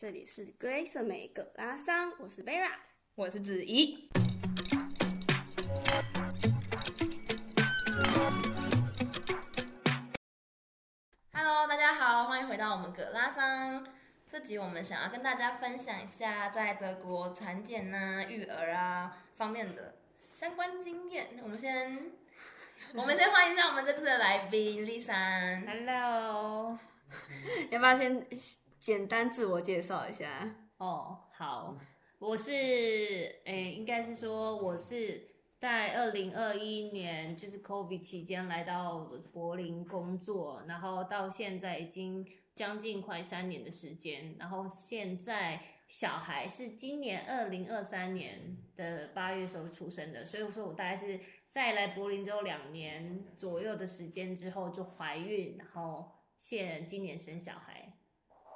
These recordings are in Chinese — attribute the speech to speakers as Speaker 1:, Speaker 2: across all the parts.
Speaker 1: 这里是 Grace 美葛拉桑，我是 Vera，
Speaker 2: 我是子怡。Hello，大家好，欢迎回到我们葛拉桑。这集我们想要跟大家分享一下在德国产检啊、育儿啊方面的相关经验。我们先，我们先欢迎一下我们这次的来宾丽珊。
Speaker 3: Hello，
Speaker 1: 要不要先？简单自我介绍一下
Speaker 3: 哦，好，我是诶、应该是说我是在二零二一年就是 COVID 期间来到柏林工作，然后到现在已经将近快三年的时间，然后现在小孩是今年二零二三年的八月时候出生的，所以我说我大概是在来柏林之后两年左右的时间之后就怀孕，然后现今年生小孩。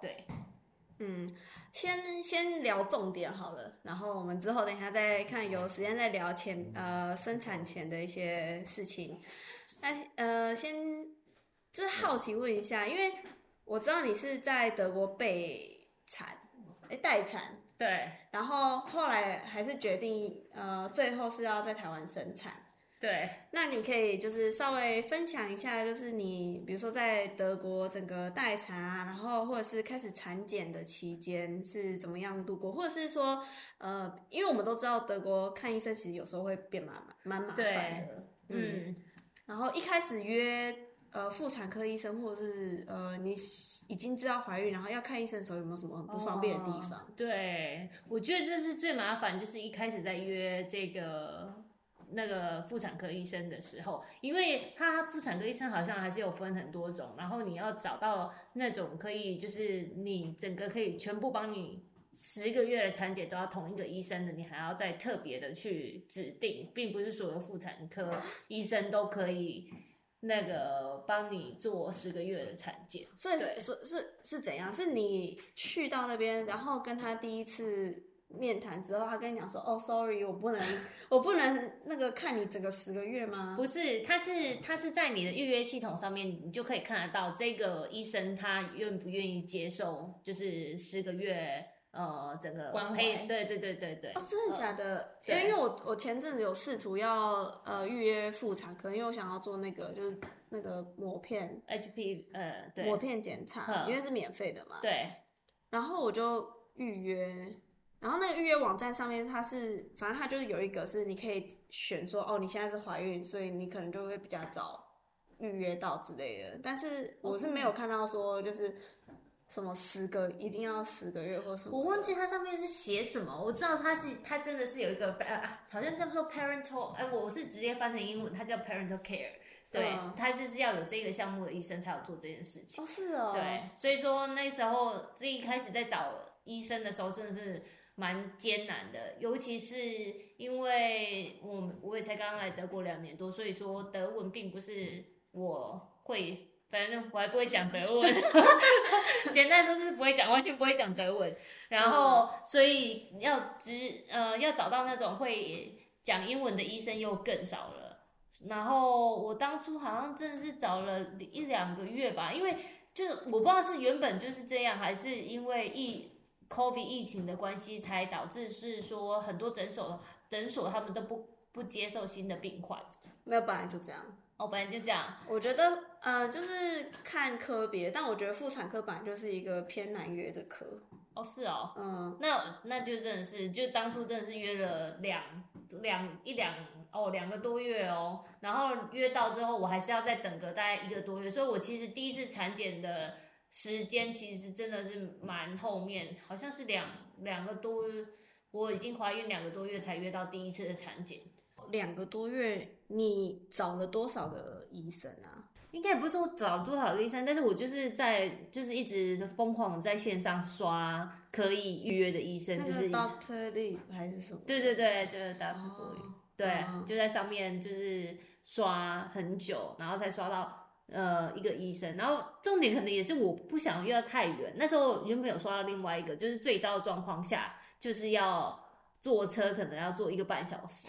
Speaker 3: 对，
Speaker 1: 嗯，先先聊重点好了，然后我们之后等一下再看有时间再聊前呃生产前的一些事情。那呃先就是好奇问一下，因为我知道你是在德国备产，哎待产，
Speaker 3: 对，
Speaker 1: 然后后来还是决定呃最后是要在台湾生产。
Speaker 3: 对，
Speaker 1: 那你可以就是稍微分享一下，就是你比如说在德国整个待产啊，然后或者是开始产检的期间是怎么样度过，或者是说呃，因为我们都知道德国看医生其实有时候会变麻蛮麻烦的，嗯，嗯，然后一开始约呃妇产科医生，或者是呃你已经知道怀孕，然后要看医生的时候有没有什么很不方便的地方？
Speaker 3: 哦，对，我觉得这是最麻烦，就是一开始在约这个。那个妇产科医生的时候，因为他妇产科医生好像还是有分很多种，然后你要找到那种可以就是你整个可以全部帮你十个月的产检都要同一个医生的，你还要再特别的去指定，并不是所有妇产科医生都可以那个帮你做十个月的产检。
Speaker 1: 所以是是是是怎样？是你去到那边，然后跟他第一次。面谈之后，他跟你讲说：“哦，sorry，我不能，我不能那个看你整个十个月吗？”
Speaker 3: 不是，他是他是在你的预约系统上面，你就可以看得到这个医生他愿不愿意接受，就是十个月呃整个
Speaker 2: 关怀。
Speaker 3: 对对对对对。
Speaker 1: 哦，真的假的？呃、因为因为我我前阵子有试图要呃预约妇产科，因为我想要做那个就是那个膜片
Speaker 3: HP 呃对
Speaker 1: 抹片检查，因为是免费的嘛。
Speaker 3: 对。
Speaker 1: 然后我就预约。然后那个预约网站上面，它是反正它就是有一个是你可以选说哦，你现在是怀孕，所以你可能就会比较早预约到之类的。但是我是没有看到说就是什么十个一定要十个月或什么。
Speaker 3: 我忘记它上面是写什么，我知道它是它真的是有一个呃，好像叫做 parental，哎，我是直接翻成英文，它叫 parental care，对，它就是要有这个项目的医生才有做这件事情。
Speaker 1: 哦，是哦。
Speaker 3: 对，所以说那时候这一开始在找医生的时候，真的是。蛮艰难的，尤其是因为我我也才刚刚来德国两年多，所以说德文并不是我会，反正我还不会讲德文。简单说就是不会讲，完全不会讲德文。然后所以要只呃要找到那种会讲英文的医生又更少了。然后我当初好像真的是找了一两个月吧，因为就是我不知道是原本就是这样，还是因为一。COVID 疫情的关系，才导致是说很多诊所诊所他们都不不接受新的病患。
Speaker 1: 没有，本来就这样。
Speaker 3: 哦，本来就这样。
Speaker 1: 我觉得呃，就是看科别，但我觉得妇产科本来就是一个偏难约的科。
Speaker 3: 哦，是哦。
Speaker 1: 嗯，
Speaker 3: 那那就真的是，就当初真的是约了两两一两哦两个多月哦，然后约到之后，我还是要再等个大概一个多月，所以我其实第一次产检的。时间其实真的是蛮后面，好像是两两个多，我已经怀孕两个多月才约到第一次的产检。
Speaker 1: 两个多月，你找了多少个医生啊？
Speaker 3: 应该也不是说找了多少个医生，但是我就是在就是一直疯狂在线上刷可以预约的医生，就是
Speaker 1: Doctor Lee 还是什么？
Speaker 3: 对对对，就是 Doctor Lee，对，就在上面就是刷很久，然后才刷到。呃，一个医生，然后重点可能也是我不想约太远。那时候原本有说到另外一个，就是最糟的状况下，就是要坐车，可能要坐一个半小时，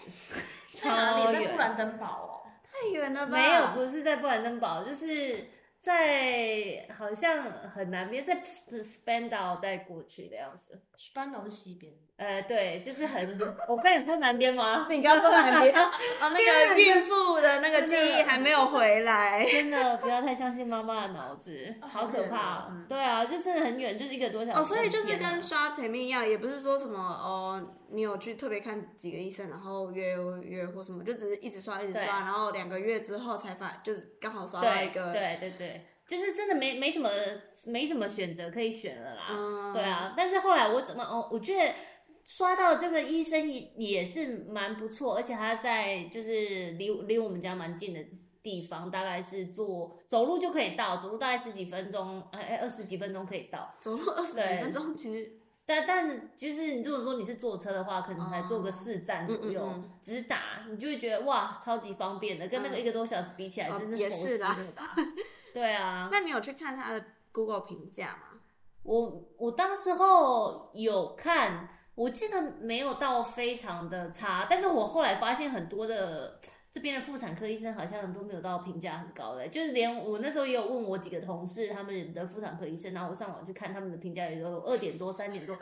Speaker 3: 超远。
Speaker 2: 在布兰登堡哦，
Speaker 1: 太远了吧？
Speaker 3: 没有，不是在布兰登堡，就是在好像很南边，在 Spandau 再过去的样子。
Speaker 2: Spandau 是西边。
Speaker 3: 呃，对，就是很，我跟你说南边吗？
Speaker 1: 你刚刚说南边啊，那个孕妇的那个记忆还没有回来，
Speaker 3: 真的不要太相信妈妈的脑子，好可怕。对啊，就真的很远，就是一个多小时。
Speaker 1: 哦，所以就是跟刷甜蜜一样，也不是说什么哦，你有去特别看几个医生，然后约约或什么，就只是一直刷一直刷，然后两个月之后才发，就是刚好刷到一个。
Speaker 3: 对对对，就是真的没没什么没什么选择可以选了啦。对啊，但是后来我怎么哦，我觉得。刷到这个医生也也是蛮不错，而且他在就是离离我们家蛮近的地方，大概是坐走路就可以到，走路大概十几分钟，哎哎二十几分钟可以到。
Speaker 1: 走路二十几分钟其实，
Speaker 3: 但但就是你如果说你是坐车的话，可能才坐个四站左右，哦嗯嗯嗯直达你就会觉得哇超级方便的，跟那个一个多小时比起来，真是也是的吧？对啊。
Speaker 1: 那你有去看他的 Google 评价吗？
Speaker 3: 我我当时候有看。我记得没有到非常的差，但是我后来发现很多的这边的妇产科医生好像都没有到评价很高的，就是连我那时候也有问我几个同事他们的妇产科医生，然后我上网去看他们的评价也都有二点多、三点多，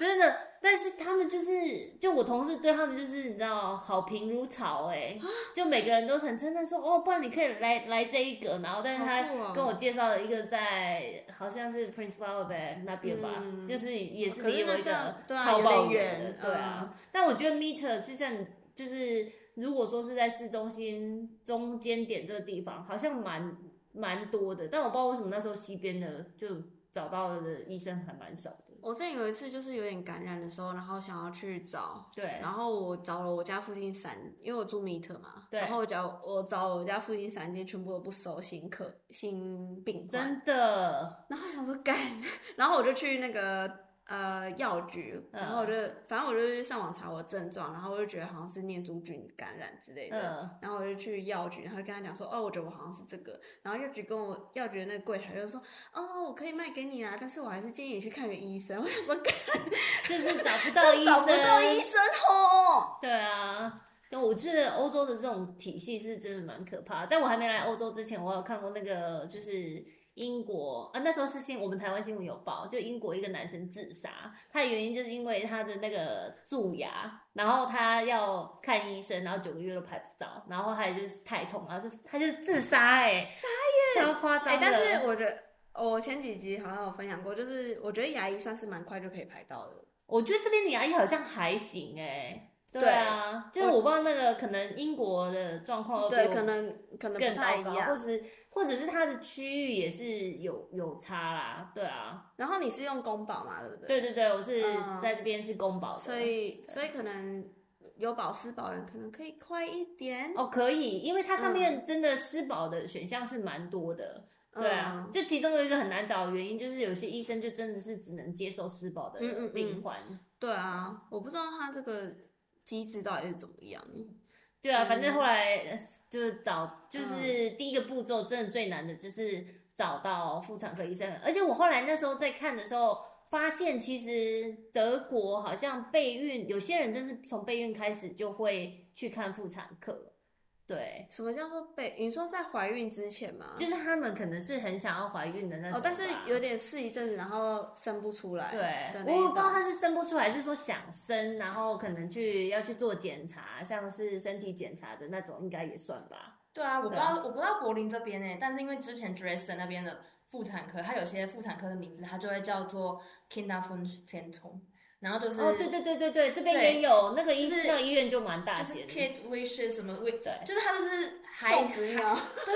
Speaker 3: 真的。但是他们就是，就我同事对他们就是你知道好评如潮哎，就每个人都很称赞说哦，不然你可以来来这一个，然后但是他跟我介绍了一个在好像是 Prince Albert 那边吧，就是也是离我一个超远的，对啊。但我觉得 Meter 就像就是。如果说是在市中心中间点这个地方，好像蛮蛮多的，但我不知道为什么那时候西边的就找到的医生还蛮少的。
Speaker 1: 我之前有一次就是有点感染的时候，然后想要去找，
Speaker 3: 对，
Speaker 1: 然后我找了我家附近三，因为我住米特嘛，
Speaker 3: 对，
Speaker 1: 然后我找我找我家附近三间全部都不收新客新病患，
Speaker 3: 真的，
Speaker 1: 然后想说干，然后我就去那个。呃，药局，然后我就，嗯、反正我就去上网查我的症状，然后我就觉得好像是念珠菌感染之类的，嗯、然后我就去药局，然后就跟他讲说，哦，我觉得我好像是这个，然后药局跟我药局的那个柜台就说，哦，我可以卖给你啊，但是我还是建议你去看个医生。我想说，
Speaker 3: 就是 找不到医生，找不
Speaker 1: 到医生哦。
Speaker 3: 对啊，但我觉得欧洲的这种体系是真的蛮可怕的。在我还没来欧洲之前，我有看过那个，就是。英国啊，那时候是新，我们台湾新闻有报，就英国一个男生自杀，他的原因就是因为他的那个蛀牙，然后他要看医生，然后九个月都排不到，然后还有就是太痛，然后就他就自杀，哎，
Speaker 1: 傻眼，
Speaker 3: 超夸
Speaker 1: 张但是我觉得我前几集好像有分享过，就是我觉得牙医算是蛮快就可以排到的。
Speaker 3: 我觉得这边的牙医好像还行，哎。对啊，就是我不知道那个可能英国的状况
Speaker 1: 对，可能可能不太一样，
Speaker 3: 或者或者是它的区域也是有有差啦，对啊。
Speaker 1: 然后你是用公保嘛，对不对？
Speaker 3: 对对对，我是在这边是公保的，
Speaker 1: 所以所以可能有保私保人可能可以快一点
Speaker 3: 哦，可以，因为它上面真的私保的选项是蛮多的，对啊。就其中有一个很难找的原因，就是有些医生就真的是只能接受私保的病患。
Speaker 1: 对啊，我不知道他这个。机制到底是怎么样？
Speaker 3: 对啊，反正后来就是找，就是第一个步骤，真的最难的就是找到妇产科医生。而且我后来那时候在看的时候，发现其实德国好像备孕，有些人真是从备孕开始就会去看妇产科。对，
Speaker 1: 什么叫做备？你说在怀孕之前吗？
Speaker 3: 就是他们可能是很想要怀孕的那种，
Speaker 1: 哦，但是有点试一阵子，然后生不出来。
Speaker 3: 对，我不知道他是生不出来，还是说想生，然后可能去要去做检查，像是身体检查的那种，应该也算吧。
Speaker 2: 对啊，我不知道，我不知道柏林这边诶，但是因为之前 Dresden 那边的妇产科，它有些妇产科的名字，它就会叫做 Kinderwunschzentrum。然后就是
Speaker 3: 哦，对对对对对，这边也有那个医那个医院就蛮大的，
Speaker 2: 就是 Kid Wishes 什么 Wish，
Speaker 3: 对，
Speaker 2: 就是他就是
Speaker 1: 送子鸟，
Speaker 2: 对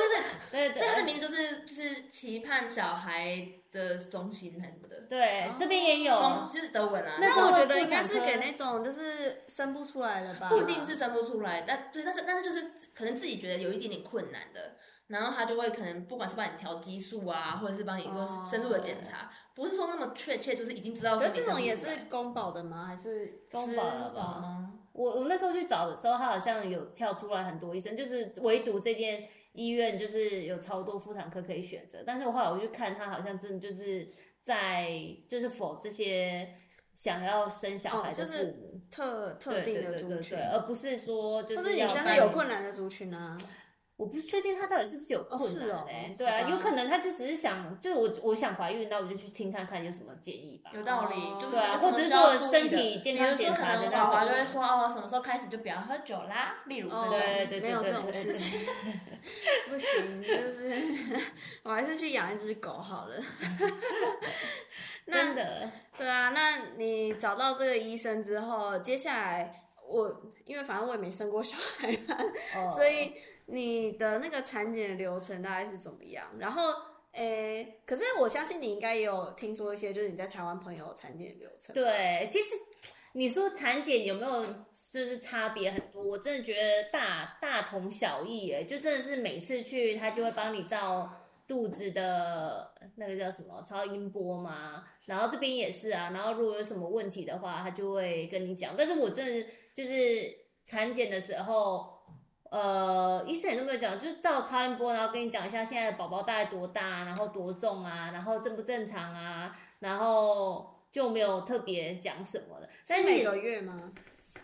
Speaker 2: 对 对，所以他的名字就是就是期盼小孩的中心还是什么的，
Speaker 3: 对，这边也有，
Speaker 2: 就是德文啊。
Speaker 1: 但是我觉得应该是给那种就是生不出来的吧，
Speaker 2: 不一定是生不出来，但对，但是但是就是可能自己觉得有一点点困难的。然后他就会可能不管是帮你调激素啊，或者是帮你做深入的检查，不是说那么确切，就是已经知道是。
Speaker 1: 可是这种也是公保的吗？还是
Speaker 3: 公保的吧？我我那时候去找的时候，他好像有跳出来很多医生，就是唯独这间医院就是有超多妇产科可以选择。但是我后来我去看，他好像真的就是在就是否这些想要生小孩的父母
Speaker 1: 特特定的族群，
Speaker 3: 而不是说就是
Speaker 1: 你真的有困难的族群啊。
Speaker 3: 我不确定他到底是不是有困难哎、
Speaker 1: 哦是哦
Speaker 3: 对啊，有可能他就只是想，就我我想怀孕，那我就去听看看有什么建议吧。
Speaker 2: 有道理，
Speaker 1: 哦
Speaker 2: 就是
Speaker 3: 对啊或者是
Speaker 2: 需要注意
Speaker 3: 做身
Speaker 2: 的
Speaker 3: 体健康
Speaker 2: 比如说
Speaker 3: 检查的那
Speaker 2: 可能宝宝
Speaker 3: 种
Speaker 2: 就会说哦，什么时候开始就不要喝酒啦，例如这种。
Speaker 1: 哦
Speaker 3: 对对对
Speaker 1: 没有
Speaker 3: 这种
Speaker 1: 事情，不行，就是 我还是去养一只狗好了。那
Speaker 3: 真的，
Speaker 1: 对啊，那你找到这个医生之后，接下来我因为反正我也没生过小孩嘛，
Speaker 3: 哦
Speaker 1: 所以你的那个产检流程大概是怎么样？然后，诶，可是我相信你应该也有听说一些，就是你在台湾朋友产检流程。
Speaker 3: 对，其实你说产检有没有就是差别很多？我真的觉得大大同小异诶，就真的是每次去他就会帮你照肚子的那个叫什么超音波嘛，然后这边也是啊，然后如果有什么问题的话，他就会跟你讲。但是我真的就是产检的时候。呃，医生也都没有讲，就是照超音波，然后跟你讲一下现在的宝宝大概多大，然后多重啊，然后正不正常啊，然后就没有特别讲什么的。但是
Speaker 1: 是每个月吗？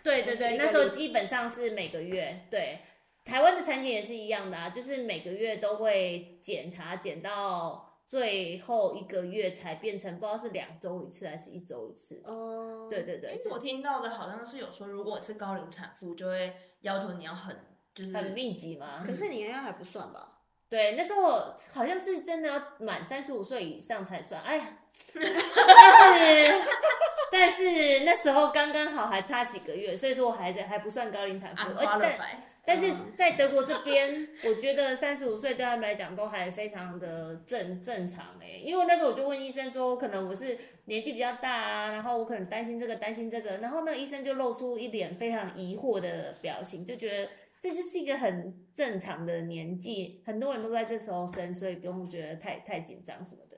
Speaker 1: 对对对，
Speaker 3: 那时候基本上是每个月，对，台湾的产检也是一样的啊，就是每个月都会检查，检到最后一个月才变成不知道是两周一次还是一周一次。
Speaker 1: 哦，
Speaker 3: 对对对
Speaker 2: 哎，，我听到的好像是有说，如果是高龄产妇，就会要求你要很就是
Speaker 3: 很密集嘛。
Speaker 1: 可是你应该还不算吧？
Speaker 3: 对，那时候好像是真的要满三十五岁以上才算。哎呀，但是 但是那时候刚刚好还差几个月，所以说我还在还不算高龄产妇。
Speaker 2: 按
Speaker 3: 而但
Speaker 2: 花了白。
Speaker 3: 但是在德国这边，我觉得三十五岁对他们来讲都还非常的正正常哎、因为那时候我就问医生说，可能我是年纪比较大啊，然后我可能担心这个担心这个，然后那个医生就露出一脸非常疑惑的表情，就觉得这就是一个很正常的年纪，很多人都在这时候生，所以不用觉得太太紧张什么的。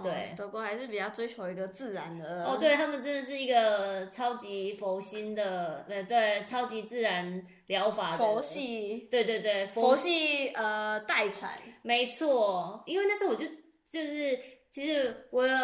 Speaker 3: 对
Speaker 1: 哦德国还是比较追求一个自然的。
Speaker 3: 哦，对他们真的是一个超级佛心的，呃，对，超级自然疗法的
Speaker 1: 佛系，
Speaker 3: 对对对，
Speaker 1: 佛系呃待产。
Speaker 3: 没错，因为那时候我就就是，其实我有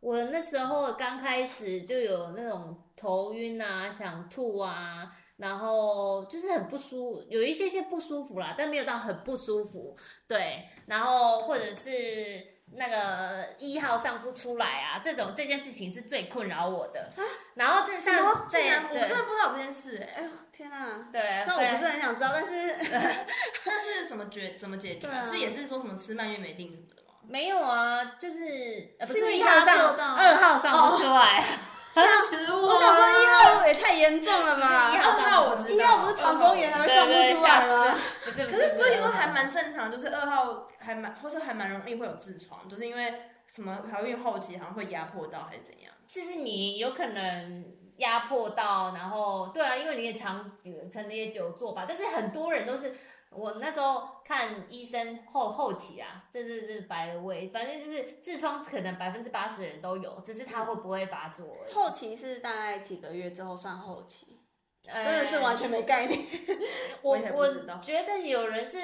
Speaker 3: 我那时候刚开始就有那种头晕啊、想吐啊，然后就是很不舒有一些些不舒服啦，但没有到很不舒服。对，然后或者是那个一号上不出来啊，这种这件事情是最困扰我的。然后这
Speaker 2: 什么
Speaker 3: 像？
Speaker 2: 这样我真的不知道这件事哎、
Speaker 1: 哎呦天哪！
Speaker 3: 对，
Speaker 1: 虽然我不是很想知道，但是
Speaker 2: 但是什么决怎么解
Speaker 1: 决、啊
Speaker 2: 是也是说什么吃蔓越莓定什么的吗？
Speaker 3: 没有啊，就是呃不
Speaker 1: 是
Speaker 3: 一号上二号上不出来。
Speaker 2: 吓死我！
Speaker 1: 我想说一号也太严重了吧？
Speaker 3: 一
Speaker 2: 二号我知道，
Speaker 1: 一号不是膀胱炎还会上不出来吗？
Speaker 3: 不是不
Speaker 2: 可是不是
Speaker 3: 是
Speaker 2: 都还蛮正常，就是二号还蛮，或是还蛮容易会有痔疮，就是因为什么怀孕后期好像会压迫到还是怎样？
Speaker 3: 就是你有可能压迫到，然后对啊，因为你也常可能也久坐吧，但是很多人都是。我那时候看医生后后期啊，这是是白胃，反正就是痔疮可能百分之八十的人都有，只是他会不会发作而已。
Speaker 1: 后期是大概几个月之后算后期，
Speaker 3: 呃
Speaker 1: 真的是完全没概念。
Speaker 3: 我
Speaker 2: 我
Speaker 3: 觉得有人是，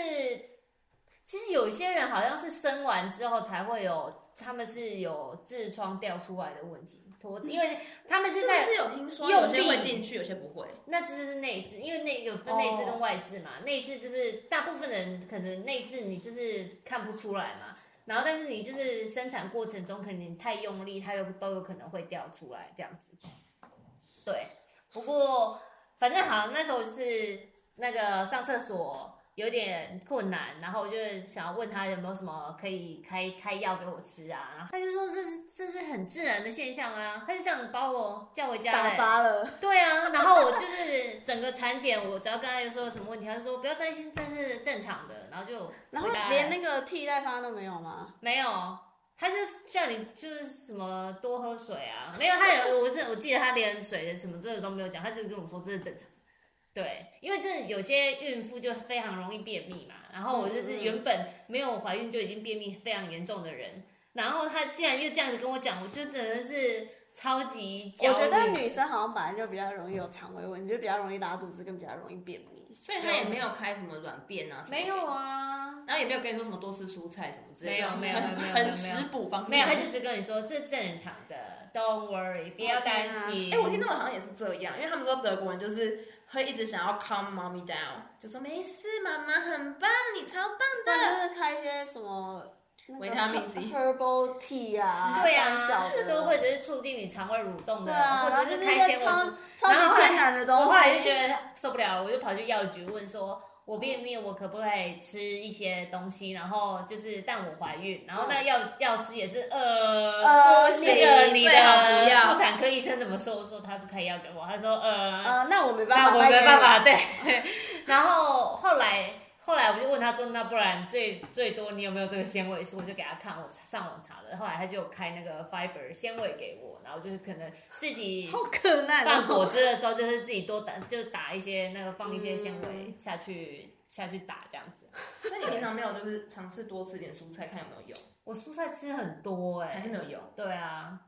Speaker 3: 其实有些人好像是生完之后才会有，他们是有痔疮掉出来的问题，脱因为他们是在
Speaker 2: 是有听
Speaker 3: 说
Speaker 2: 有些会进去，有些不会？
Speaker 3: 那其实是内痔，因为内有分内痔跟外痔嘛。内痔就是大部分人可能内痔你就是看不出来嘛，然后但是你就是生产过程中可能你太用力，它有都有可能会掉出来这样子。对，不过反正好，那时候就是那个上厕所有点困难，然后我就想要问他有没有什么可以开开药给我吃啊，然后他就说这是这是很自然的现象啊，他就这样把我叫回家
Speaker 1: 打。发了，
Speaker 3: 对啊，然后我就是整个产检，我只要跟他说有什么问题，他就说不要担心，这是正常的，然后就
Speaker 1: 然
Speaker 3: 后
Speaker 1: 连那个替代方案都没有吗？
Speaker 3: 没有，他就叫你就是什么多喝水啊，没有，他有我这我记得他连水的什么这个都没有讲，他就跟我说这是正常。对，因为这有些孕妇就非常容易便秘嘛，然后我就是原本没有怀孕就已经便秘非常严重的人，然后她竟然又这样子跟我讲，我就真的是超级焦虑。
Speaker 1: 我觉得女生好像本来就比较容易有肠胃问题，就比较容易拉肚子，更比较容易便秘。
Speaker 2: 所以她也没有开什么软便啊，
Speaker 3: 没有，啊，
Speaker 2: 然后也没有跟你说什么多吃蔬菜什么之类的，
Speaker 3: 没有没有 没有没有
Speaker 2: 很食补方面，
Speaker 3: 没有，她就只跟你说这正常的，Don't worry，不要担心。
Speaker 2: 哎、我听他们好像也是这样，因为他们说德国人就是会一直想要 calm mommy down，就说没事，妈妈很棒，你超棒的。
Speaker 1: 但就是开一些什么
Speaker 2: 维他命 C、
Speaker 1: herbal tea 啊，
Speaker 3: 对啊
Speaker 1: 小的，
Speaker 3: 都或者是促进你肠胃蠕动的，或者是开一些
Speaker 1: 超
Speaker 3: 素。
Speaker 1: 超级天然的东西。
Speaker 3: 我后来就觉得受不了，我就跑去药局问说。我便秘，我可不可以吃一些东西？然后就是，但我怀孕，然后那个药药师也是，呃，
Speaker 1: 呃，
Speaker 3: 那个你的
Speaker 2: 妇
Speaker 3: 产科医生怎么说？我说他不开药给我，他说，呃，
Speaker 1: 呃，那我没办法，
Speaker 3: 那我没办法，对。然后后来。后来我就问他说：“那不然最最多你有没有这个纤维素？”我就给他看，我上网查的。后来他就开那个 fiber 纤维给我，然后就是可能自己
Speaker 1: 好可爱。
Speaker 3: 放果汁的时候，就是自己多打，就打一些那个放一些纤维下去、嗯、下去打这样子。
Speaker 2: 那你平常没有就是尝试多吃点蔬菜，看有没有用？
Speaker 3: 我蔬菜吃很多哎、欸，
Speaker 2: 还是没有用。
Speaker 3: 对啊，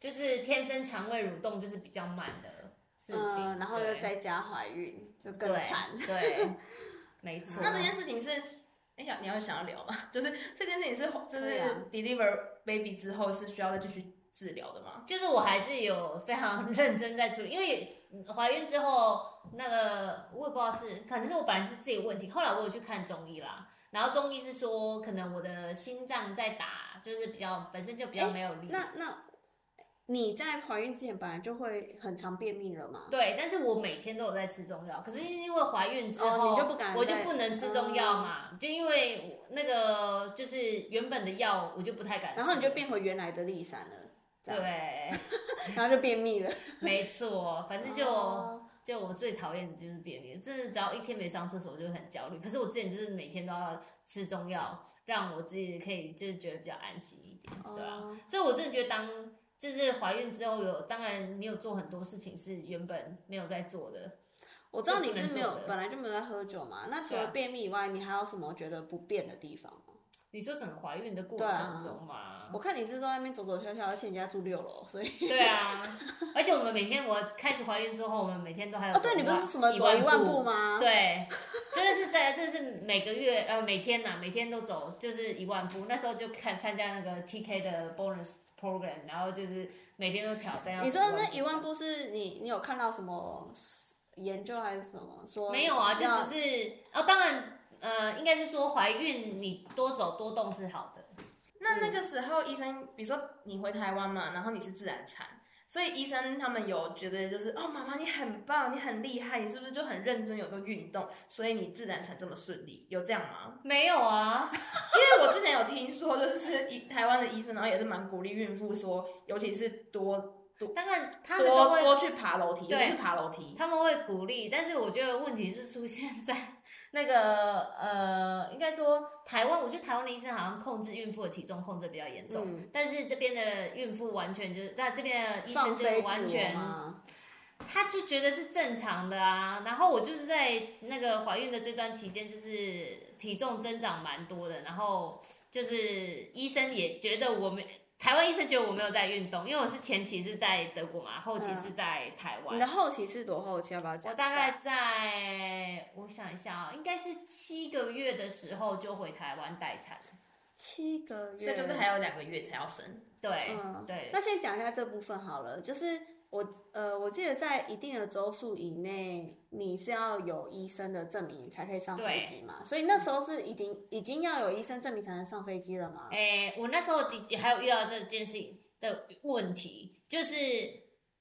Speaker 3: 就是天生肠胃蠕动就是比较慢的事情，
Speaker 1: 嗯、然后又在家怀孕，就更惨。
Speaker 3: 对。对没错，
Speaker 2: 那这件事情是，哎呀，你要想要聊吗？就是这件事情是，就是 deliver baby 之后是需要再继续治疗的吗？
Speaker 3: 就是我还是有非常 认真在处理，因为怀孕之后那个我也不知道是，可能是我本来是自己问题，后来我有去看中医啦，然后中医是说可能我的心脏在打，就是比较本身就比较没有力。
Speaker 1: 那那。你在怀孕之前本来就会很常便秘了嘛？
Speaker 3: 对，但是我每天都有在吃中药，可是因为怀孕之后，
Speaker 1: 哦、你就不敢，
Speaker 3: 我就不能吃中药嘛，嗯、就因为那个就是原本的药我就不太敢吃，
Speaker 1: 然后你就变回原来的丽珊了，
Speaker 3: 对，
Speaker 1: 然后就便秘了，
Speaker 3: 没错，反正就、哦、就我最讨厌的就是便秘，就是只要一天没上厕所我就很焦虑，可是我之前就是每天都要吃中药，让我自己可以就是觉得比较安心一点，对啊，哦、所以我真的觉得当。就是怀孕之后有，当然你有做很多事情是原本没有在做的。
Speaker 1: 我知道你是没有，本来就没有在喝酒嘛。那除了便秘以外，你还有什么觉得不便的地方吗？
Speaker 3: 你说整个怀孕的过程中嘛、啊？
Speaker 1: 我看你是在那边走走跳跳，而且你家住六楼，所以。
Speaker 3: 对啊，而且我们每天，我开始怀孕之后，我们每天都还有。
Speaker 1: 哦，对，你不是什么走一万步吗？
Speaker 3: 对，真的是在，这是每个月呃每天呐，每天都走就是一万步。那时候就看参加那个 TK 的 bonus program，然后就是。每天都挑战。
Speaker 1: 你说那一万步是你，你有看到什么研究还是什么说？
Speaker 3: 没有啊，就只是哦，当然，呃，应该是说怀孕你多走多动是好的。
Speaker 2: 那那个时候医生，比如说你回台湾嘛，然后你是自然产。所以医生他们有觉得就是哦，妈妈你很棒，你很厉害，你是不是就很认真有做运动，所以你自然产这么顺利？有这样吗？
Speaker 3: 没有啊，
Speaker 2: 因为我之前有听说，就是台湾的医生，然后也是蛮鼓励孕妇说，尤其是多多，
Speaker 3: 当然他们都会
Speaker 2: 多多去爬楼梯，尤其是爬楼梯，
Speaker 3: 他们会鼓励，但是我觉得问题是出现在。那个呃，应该说台湾，我觉得台湾的医生好像控制孕妇的体重控制比较严重，嗯、但是这边的孕妇完全就是，那这边的医生就完全，他就觉得是正常的啊。然后我就是在那个怀孕的这段期间，就是体重增长蛮多的，然后就是医生也觉得我们。台湾医生觉得我没有在运动，因为我是前期是在德国嘛，后期是在台湾。
Speaker 1: 你的后期是多后期？要不要讲？
Speaker 3: 我大概在，我想一下啊，应该是七个月的时候就回台湾待产。
Speaker 1: 七个月，
Speaker 2: 所以就是还有两个月才要生。
Speaker 3: 对，嗯，对。
Speaker 1: 那先讲一下这部分好了，就是。我呃，我记得在一定的周数以内，你是要有医生的证明才可以上飞机嘛。所以那时候是已经已经要有医生证明才能上飞机了吗？
Speaker 3: 哎、欸，我那时候的还有遇到这件事情的问题，就是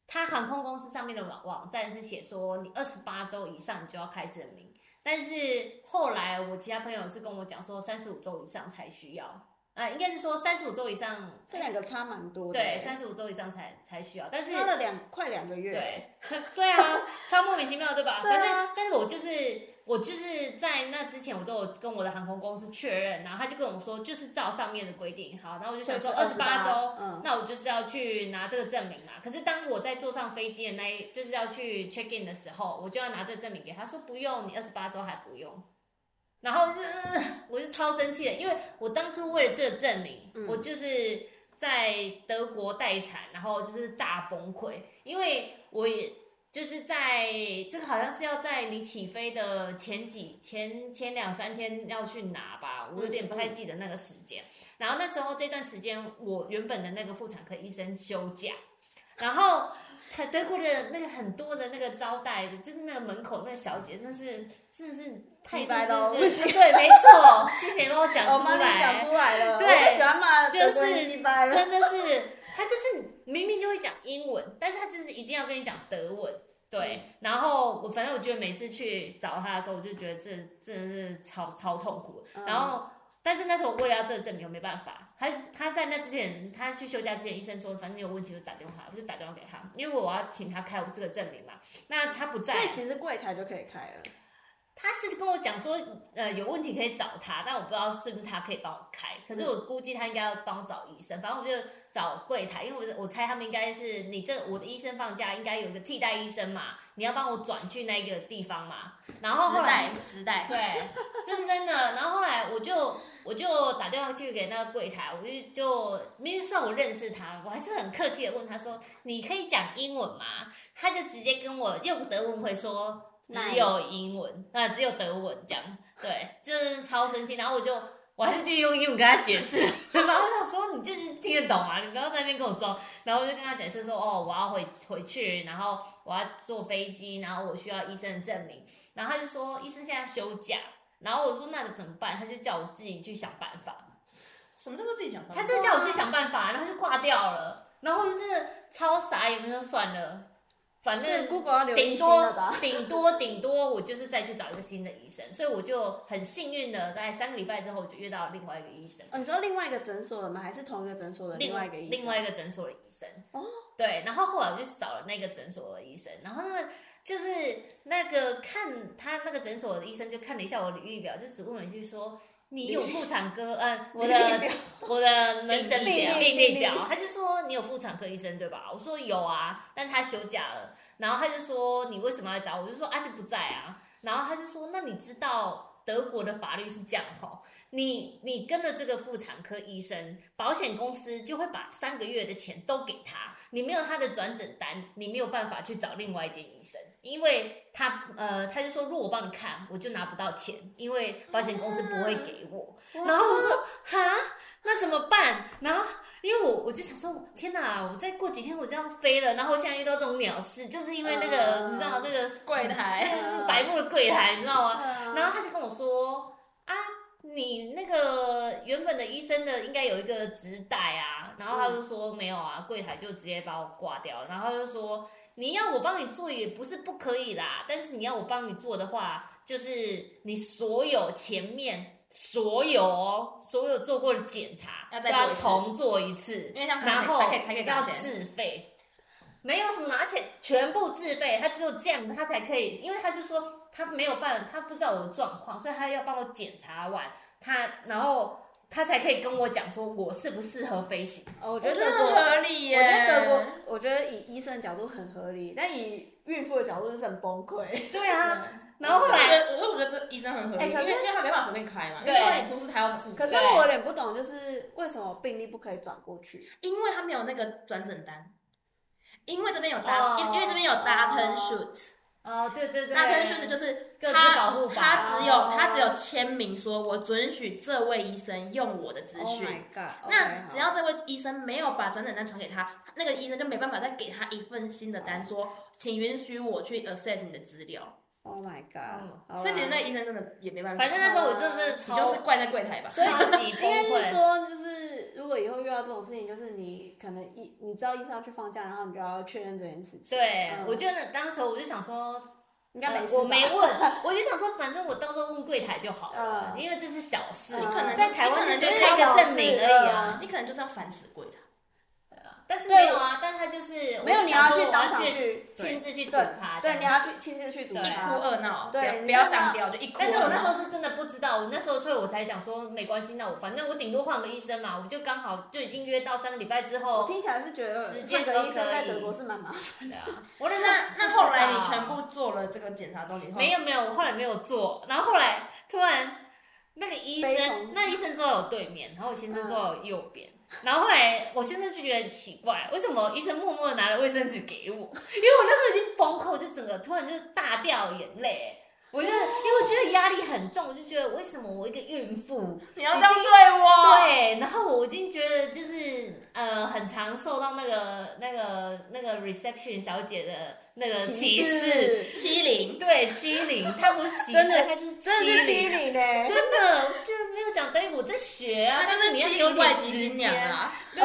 Speaker 3: 他航空公司上面的网网站是写说你二十八周以上你就要开证明，但是后来我其他朋友是跟我讲说三十五周以上才需要。啊，应该是说三十五周以上，
Speaker 1: 这两个差蛮多的。
Speaker 3: 对，三十五周以上才才需要，但是
Speaker 1: 差了两快两个月。
Speaker 3: 对，对啊，超莫名其妙，对吧？
Speaker 1: 对啊。
Speaker 3: 反正，但是我就是我就是在那之前，我都有跟我的航空公司确认，然后他就跟我说，就是照上面的规定。好，然后我就想说二十八周，嗯，那我就是要去拿这个证明嘛。可是当我在坐上飞机的那一，就是要去 check in 的时候，我就要拿这个证明给他说不用，你二十八周还不用。然后就是，我就超生气的，因为我当初为了这个证明，嗯、我就是在德国待产，然后就是大崩溃，因为我也就是在这个好像是要在你起飞的前几前前两三天要去拿吧，我有点不太记得那个时间。嗯嗯、然后那时候这段时间，我原本的那个妇产科医生休假，然后德国的那个很多的那个招待的，就是那个门口那个小姐，真是真的是太
Speaker 1: 白了，
Speaker 3: 对，没错，谢谢帮我讲出来，
Speaker 1: 讲出来了，
Speaker 3: 对，
Speaker 1: 我喜欢骂
Speaker 3: 就是
Speaker 1: 真
Speaker 3: 的是，他就是明明就会讲英文，但是他就是一定要跟你讲德文，对，嗯、然后我反正我觉得每次去找他的时候，我就觉得这真的是超超痛苦，嗯、然后。但是那时候为了要这个证明，我没办法。他他在那之前，他去休假之前，医生说反正你有问题就打电话，我就打电话给他，因为我要请他开我这个证明嘛。那他不在，
Speaker 1: 所以其实柜台就可以开了。
Speaker 3: 他是跟我讲说，呃，有问题可以找他，但我不知道是不是他可以帮我开。可是我估计他应该要帮我找医生，反正我就找柜台，因为我我猜他们应该是你这我的医生放假，应该有一个替代医生嘛，你要帮我转去那个地方嘛。然后后来
Speaker 2: 直代，
Speaker 3: 对，这是真的。然后后来我就。我就打电话去给那个柜台，我就就明明算我认识他，我还是很客气的问他说：“你可以讲英文吗？”他就直接跟我用德文回说：“只有英文，那只有德文这样。”对，就是超生气。然后我就我还是继续用英文跟他解释，然后我想说：“你就是听得懂啊？你不要在那边跟我装。”然后我就跟他解释说：“哦，我要回回去，然后我要坐飞机，然后我需要医生的证明。”然后他就说：“医生现在休假。”然后我说那怎么办？他就叫我自己去想办法。
Speaker 2: 什么叫做自己想办法？
Speaker 3: 他真的叫我自己想办法，然后就挂掉了。然后就是超傻，也没有算了，反正
Speaker 1: Google 要留
Speaker 3: 顶多顶多顶多我就是再去找一个新的医生。所以我就很幸运的在三个礼拜之后我就约到了另外一个医生。
Speaker 1: 哦，你说另外一个诊所的吗？还是同一个诊所的另外一个医生？
Speaker 3: 另外一个诊所的医生。哦。对，然后后来我就去找了那个诊所的医生，然后那个。就是那个看他那个诊所的医生就看了一下我履历表，就只问了一句说：“你有妇产科？嗯，我的我的门诊表病历表。”他就说：“你有妇产科医生对吧？”我说：“有啊，但是他休假了。”然后他就说：“你为什么来找我？”我就说：“啊，就不在啊。”然后他就说：“那你知道德国的法律是这样吼？你你跟了这个妇产科医生，保险公司就会把三个月的钱都给他。”你没有他的转诊单，你没有办法去找另外一间医生，因为他呃，他就说，如果我帮你看，我就拿不到钱，因为保险公司不会给我。然后我说，哈，那怎么办？然后因为我我就想说，天哪，我再过几天我就要飞了，然后现在遇到这种鸟事，就是因为那个、uh, 你知道那个
Speaker 2: 柜台，
Speaker 3: 白木的柜台，你知道吗？Uh, 然后他就跟我说。你那个原本的医生的应该有一个直带啊，然后他就说没有啊，柜台就直接把我挂掉，然后他就说你要我帮你做也不是不可以啦，但是你要我帮你做的话，就是你所有前面所有哦，所有做过的检查要再要重做一次，
Speaker 2: 因为然后
Speaker 3: 要自费，没有什么拿钱，全部自费，他只有这样他才可以，因为他就说他没有办法，他不知道我的状况，所以他要帮我检查完。他然后他才可以跟我讲说，我适不适合飞行。
Speaker 1: 哦，我觉得德国
Speaker 2: 合理耶。
Speaker 1: 我觉得德国，我觉得以医生的角度很合理，但以孕妇的角度就是很崩溃。
Speaker 3: 对啊，然后后来，
Speaker 2: 我觉得这医生很合理，因为因为他没办法随便开嘛。
Speaker 3: 对，
Speaker 2: 因为你出事他要付。
Speaker 1: 可是我有点不懂，就是为什么病例不可以转过去？
Speaker 2: 因为他没有那个转诊单，因为这边有搭，因为这边有 Datenschutz。
Speaker 3: 哦，对对对，
Speaker 2: 那跟确实就是他，他只有他只有签名说，我准许这位医生用我的资讯。那只要这位医生没有把转诊单传给他，那个医生就没办法再给他一份新的单，说，请允许我去 access 你的资料。
Speaker 1: Oh my god！
Speaker 2: 所以其实那医生真的也没办法。
Speaker 3: 反正那时候我就是
Speaker 2: 你就是怪在柜台吧。
Speaker 3: 所以应
Speaker 1: 该是说，就是如果以后遇到这种事情，就是你可能医你知道医生要去放假，然后你就要确认这件事情。
Speaker 3: 对，我觉得当时我就想说，应该没事。我没问，我就想说，反正我到时候问柜台就好了，因为这是小事。你可能在台湾可能就是开个证明而已啊，
Speaker 2: 你可能就是要烦死柜台。
Speaker 3: 但是没有啊，但他就是
Speaker 1: 没有，你要去当场去
Speaker 3: 亲自去堵他，
Speaker 1: 对，你要去亲自去堵他，
Speaker 2: 一哭二闹，
Speaker 1: 对，
Speaker 2: 不要上吊就一哭。
Speaker 3: 但是我那时候是真的不知道，我那时候所以我才想说没关系，那我反正我顶多换个医生嘛，我就刚好就已经约到三个礼拜之后。
Speaker 1: 听起来是觉得时间的医生在德国是蛮麻烦的啊。
Speaker 3: 我那
Speaker 2: 那后来你全部做了这个检查之后，
Speaker 3: 没有没有，我后来没有做，然后后来突然那个医生，那医生坐在我对面，然后我先生坐在我右边。然后后来，我现在就觉得很奇怪，为什么医生默默的拿了卫生纸给我？因为我那时候已经崩溃，就整个突然就大掉眼泪。我就因为我觉得压力很重，我就觉得为什么我一个孕妇，
Speaker 2: 你要这样对我？
Speaker 3: 对，然后我已经觉得就是呃，很常受到那个那个那个 reception 小姐的那个歧视、
Speaker 2: 欺凌，
Speaker 3: 对欺凌，她不是歧视，她是
Speaker 1: 真的是欺凌。呢，
Speaker 3: 真的就没有讲，等于我在学啊，
Speaker 2: 但是你要给我外籍新娘啊，
Speaker 3: 对，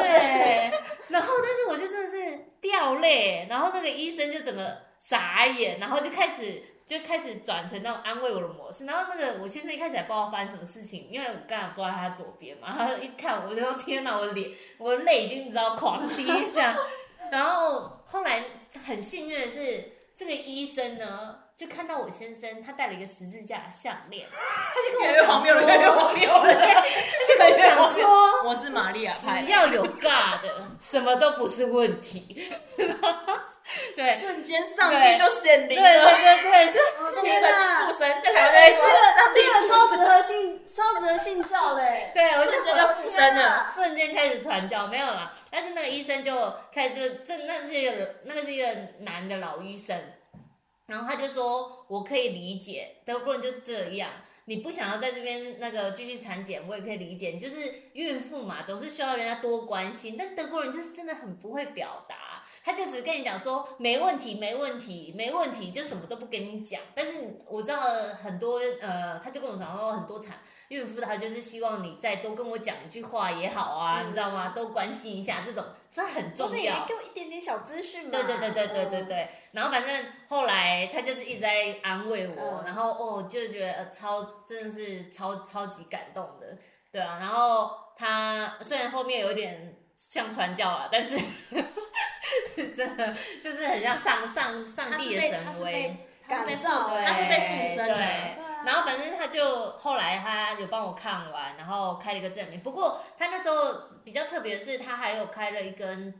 Speaker 3: 然后但是我就真的是掉泪，然后那个医生就整个傻眼，然后就开始。就开始转成那种安慰我的模式，然后那个我先生一开始还不知道发生什么事情，因为我刚好坐在他左边嘛，他 一看我就说天哪，我的脸，我的泪已经你知道狂滴这样，然后后来很幸运的是，这个医生呢就看到我先生他戴了一个十字架项链，他就跟我讲说，他就跟我讲说，
Speaker 2: 我是玛利亚，
Speaker 3: 只要有 God，什么都不是问题。对，
Speaker 2: 瞬间上帝就显灵了。对
Speaker 3: 对对对，
Speaker 2: 父神父神在台
Speaker 1: 湾，这个这个超值和信超值和信教嘞。
Speaker 3: 对，我就
Speaker 2: 觉得附身了，
Speaker 3: 瞬间开始传教，没有啦。但是那个医生就开始就这那是一个那个是一个男的老医生，然后他就说，我可以理解，德国人就是这样。你不想要在这边那个继续产检，我也可以理解。你就是孕妇嘛，总是需要人家多关心。但德国人就是真的很不会表达，他就只跟你讲说没问题，没问题，没问题，就什么都不跟你讲。但是我知道很多呃，他就跟我讲说很多产孕妇他就是希望你再多跟我讲一句话也好啊，嗯、你知道吗？多关心一下这种。这很重要，
Speaker 1: 给我一点点小资讯嘛。
Speaker 3: 对对对对对对对。然后反正后来他就是一直在安慰我，嗯、然后哦，就觉得超真的是超超级感动的，对啊。然后他虽然后面有点像传教了，但是 真的就是很像上上上帝的神威，
Speaker 1: 感召，
Speaker 2: 他是被附身的。
Speaker 3: 然后反正他就后来他有帮我看完，然后开了一个证明。不过他那时候比较特别的是，他还有开了一根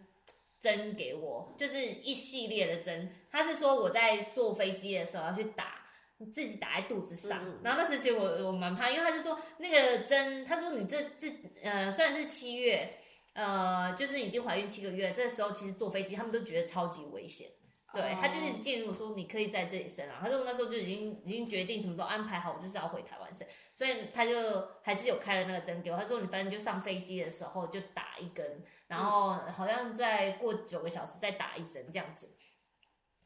Speaker 3: 针给我，就是一系列的针。他是说我在坐飞机的时候要去打，自己打在肚子上。嗯、然后那时其实我我蛮怕，因为他就说那个针，他说你这这呃虽然是七月，呃就是已经怀孕七个月，这时候其实坐飞机他们都觉得超级危险。对，他就是建议我说，你可以在这里生啊。他说我那时候就已经已经决定什么都安排好，我就是要回台湾生，所以他就还是有开了那个针给我。他说你反正就上飞机的时候就打一根，然后好像再过九个小时再打一针这样子。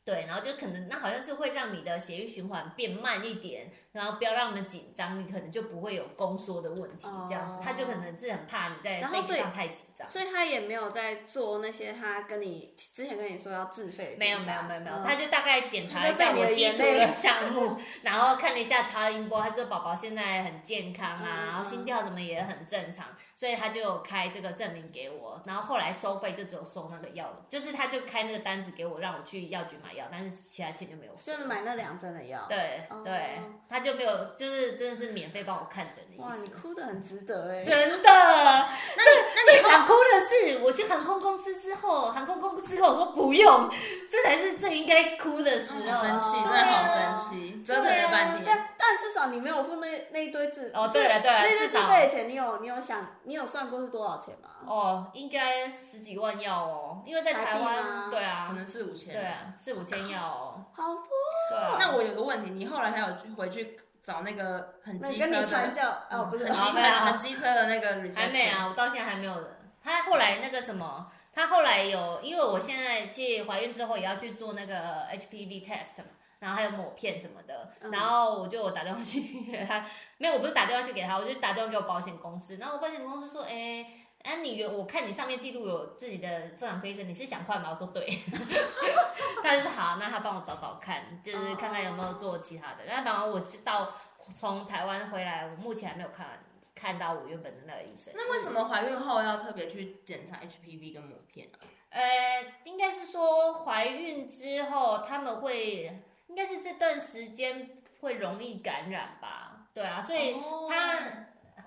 Speaker 3: 对，然后就可能那好像是会让你的血液循环变慢一点，然后不要让我们紧张，你可能就不会有宫缩的问题。这样子，他就可能是很怕你在飞机上太紧张，
Speaker 1: 所以他也没有在做那些他跟你之前跟你说要自费。
Speaker 3: 没有没有没有没有，他就大概检查一下我基础的项目，然后看了一下超音波，他说宝宝现在很健康啊，然后心跳什么也很正常，所以他就开这个证明给我，然后后来收费就只有收那个药，就是他就开那个单子给我，让我去药局买药。但是其他钱就没有收，
Speaker 1: 就是买那两针的药。
Speaker 3: 对对，他就没有，就是真的是免费帮我看诊的意思。
Speaker 1: 哇，你哭的很值得哎！
Speaker 3: 真的。那那最想哭的是，我去航空公司之后，航空公司跟我说不用，这才是最应该哭的时候。
Speaker 2: 生气，真的好生气，折腾了半天。
Speaker 1: 但但至少你没有付那那一堆字
Speaker 3: 哦，对了对了，
Speaker 1: 那堆自费的钱，你有你有想你有算过是多少钱吗？
Speaker 3: 哦，应该十几万要哦，因为在台湾，对啊，
Speaker 2: 可能四五千，
Speaker 3: 对啊，四五千要哦，
Speaker 1: 好多。
Speaker 3: 对啊，
Speaker 2: 那我有个问题，你后来还有去回去找那个很机车的，哦，不是很机车很机车的那个，
Speaker 3: 还没啊，我到现在还没有人。他后来那个什么，他后来有，因为我现在去怀孕之后也要去做那个 HPV test 嘛，然后还有抹片什么的，然后我就打电话去给 他，没有，我不是打电话去给他，我就打电话给我保险公司，然后我保险公司说，哎。哎，啊、你我看你上面记录有自己的妇产科医生，你是想换吗？我说对，他就说好，那他帮我找找看，就是看看有没有做其他的。然后反正我是到从台湾回来，我目前还没有看看到我原本的那个医生。
Speaker 2: 那为什么怀孕后要特别去检查 HPV 跟抹片呢？
Speaker 3: 呃，应该是说怀孕之后他们会，应该是这段时间会容易感染吧？对啊，所以他。哦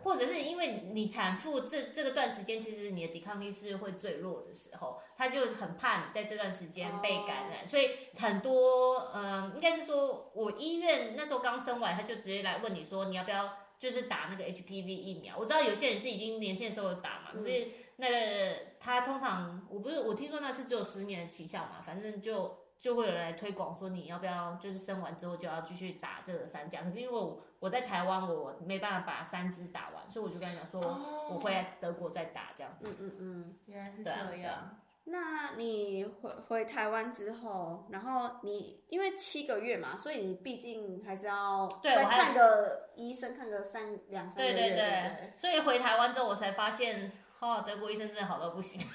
Speaker 3: 或者是因为你产妇这这个段时间，其实你的抵抗力是会最弱的时候，他就很怕你在这段时间被感染，所以很多嗯，应该是说我医院那时候刚生完，他就直接来问你说你要不要就是打那个 HPV 疫苗。我知道有些人是已经年轻的时候有打嘛，可是那个他通常我不是我听说那是只有十年的期效嘛，反正就就会有人来推广说你要不要就是生完之后就要继续打这个三价，可是因为我我在台湾我没办法把三支打完，所以我就跟他讲说我会来德国再打这样子。
Speaker 1: 嗯嗯嗯，
Speaker 2: 原来是这样。
Speaker 1: 那你回回台湾之后，然后你因为七个月嘛，所以你毕竟还是要再看个医生，看个三两三个月。
Speaker 3: 对对对，所以回台湾之后，我才发现，哦，德国医生真的好到不行。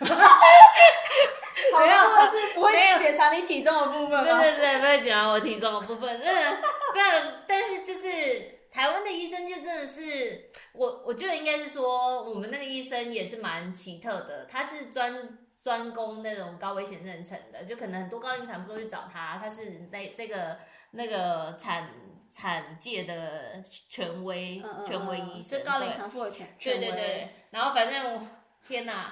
Speaker 1: 没有，是不会检查你体重的部分。
Speaker 3: 对对对，不会检查我体重的部分。但但但是就是台湾的医生就真的是，我我觉得应该是说，我们那个医生也是蛮奇特的，他是专。专攻那种高危险妊娠的，就可能很多高龄产妇都去找他，他是那这个那个产产界的权威
Speaker 1: 嗯嗯
Speaker 3: 权威医生，
Speaker 1: 就高龄产妇的权。
Speaker 3: 对对对，然后反正天呐，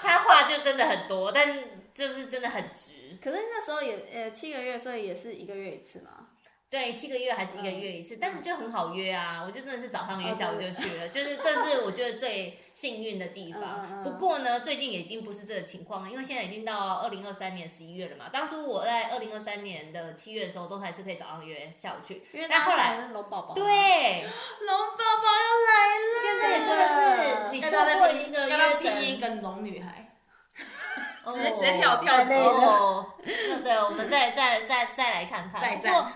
Speaker 3: 他话就真的很多，但就是真的很直。
Speaker 1: 可是那时候也呃七个月，所以也是一个月一次嘛。
Speaker 3: 对，七个月还是一个月一次，嗯、但是就很好约啊！我就真的是早上约，下午就去了，就是这是我觉得最幸运的地方。嗯、不过呢，最近已经不是这个情况了，因为现在已经到二零二三年十一月了嘛。当初我在二零二三年的七月的时候，都还是可以早上约，下午去。
Speaker 1: 因为但后来龙宝宝，
Speaker 3: 对，
Speaker 1: 龙宝宝要来了，
Speaker 3: 现在真的是你错过一个月，
Speaker 2: 第一个龙女孩，
Speaker 3: 直
Speaker 2: 接直接跳跳走。
Speaker 3: 哦，对，我们再再再再来看看。
Speaker 2: 再战。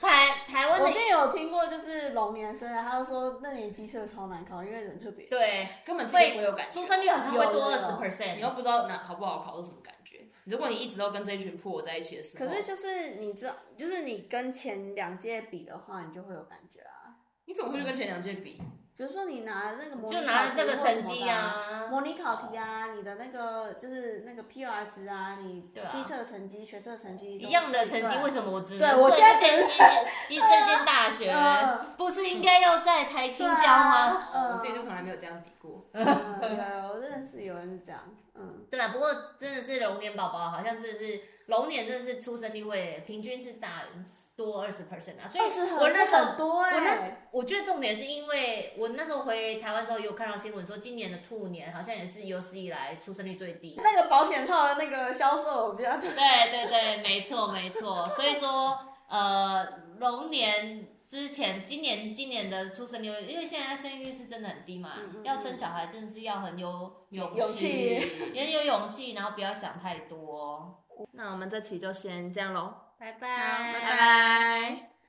Speaker 3: 台台湾，
Speaker 1: 我之前有听过，就是龙年生的，他就说那年鸡舍超难考，因为人特别
Speaker 3: 对，
Speaker 2: 根本自己不会有感觉，
Speaker 3: 出生率好像会多二十 percent，
Speaker 2: 你又不知道哪考不好考是什么感觉。如果你一直都跟这一群破我在一起的时候，
Speaker 1: 可是就是你知道，就是你跟前两届比的话，你就会有感觉啊。
Speaker 2: 你怎么会去跟前两届比？
Speaker 1: 比如说你拿那个模拟
Speaker 3: 就拿这个成绩啊，
Speaker 1: 模拟考题啊，你的那个就是那个 PR 值啊，你机测成绩、学测成绩
Speaker 3: 一样的成绩，为什么我只能
Speaker 1: 对我现在
Speaker 3: 只 一这间大学，不是应该要在台青交吗？
Speaker 2: 我自己就从来没有这样比过。
Speaker 1: 对，我认识有人是这样，嗯，
Speaker 3: 对啊，不过真的是龙年宝宝，好像真的是。龙年真的是出生率会平均是大多二十 percent 啊，所以我那时候
Speaker 1: 多哎、欸，
Speaker 3: 我那我觉得重点是因为我那时候回台湾的时候有看到新闻说，今年的兔年好像也是有史以来出生率最低。
Speaker 1: 那个保险套的那个销售比较对
Speaker 3: 对对，没错没错，所以说呃龙年之前今年今年的出生率，因为现在生育率是真的很低嘛，嗯嗯嗯要生小孩真的是要很有勇气，也很有勇气，然后不要想太多。
Speaker 2: 那我们这期就先这样喽，
Speaker 3: 拜拜，
Speaker 1: 拜拜。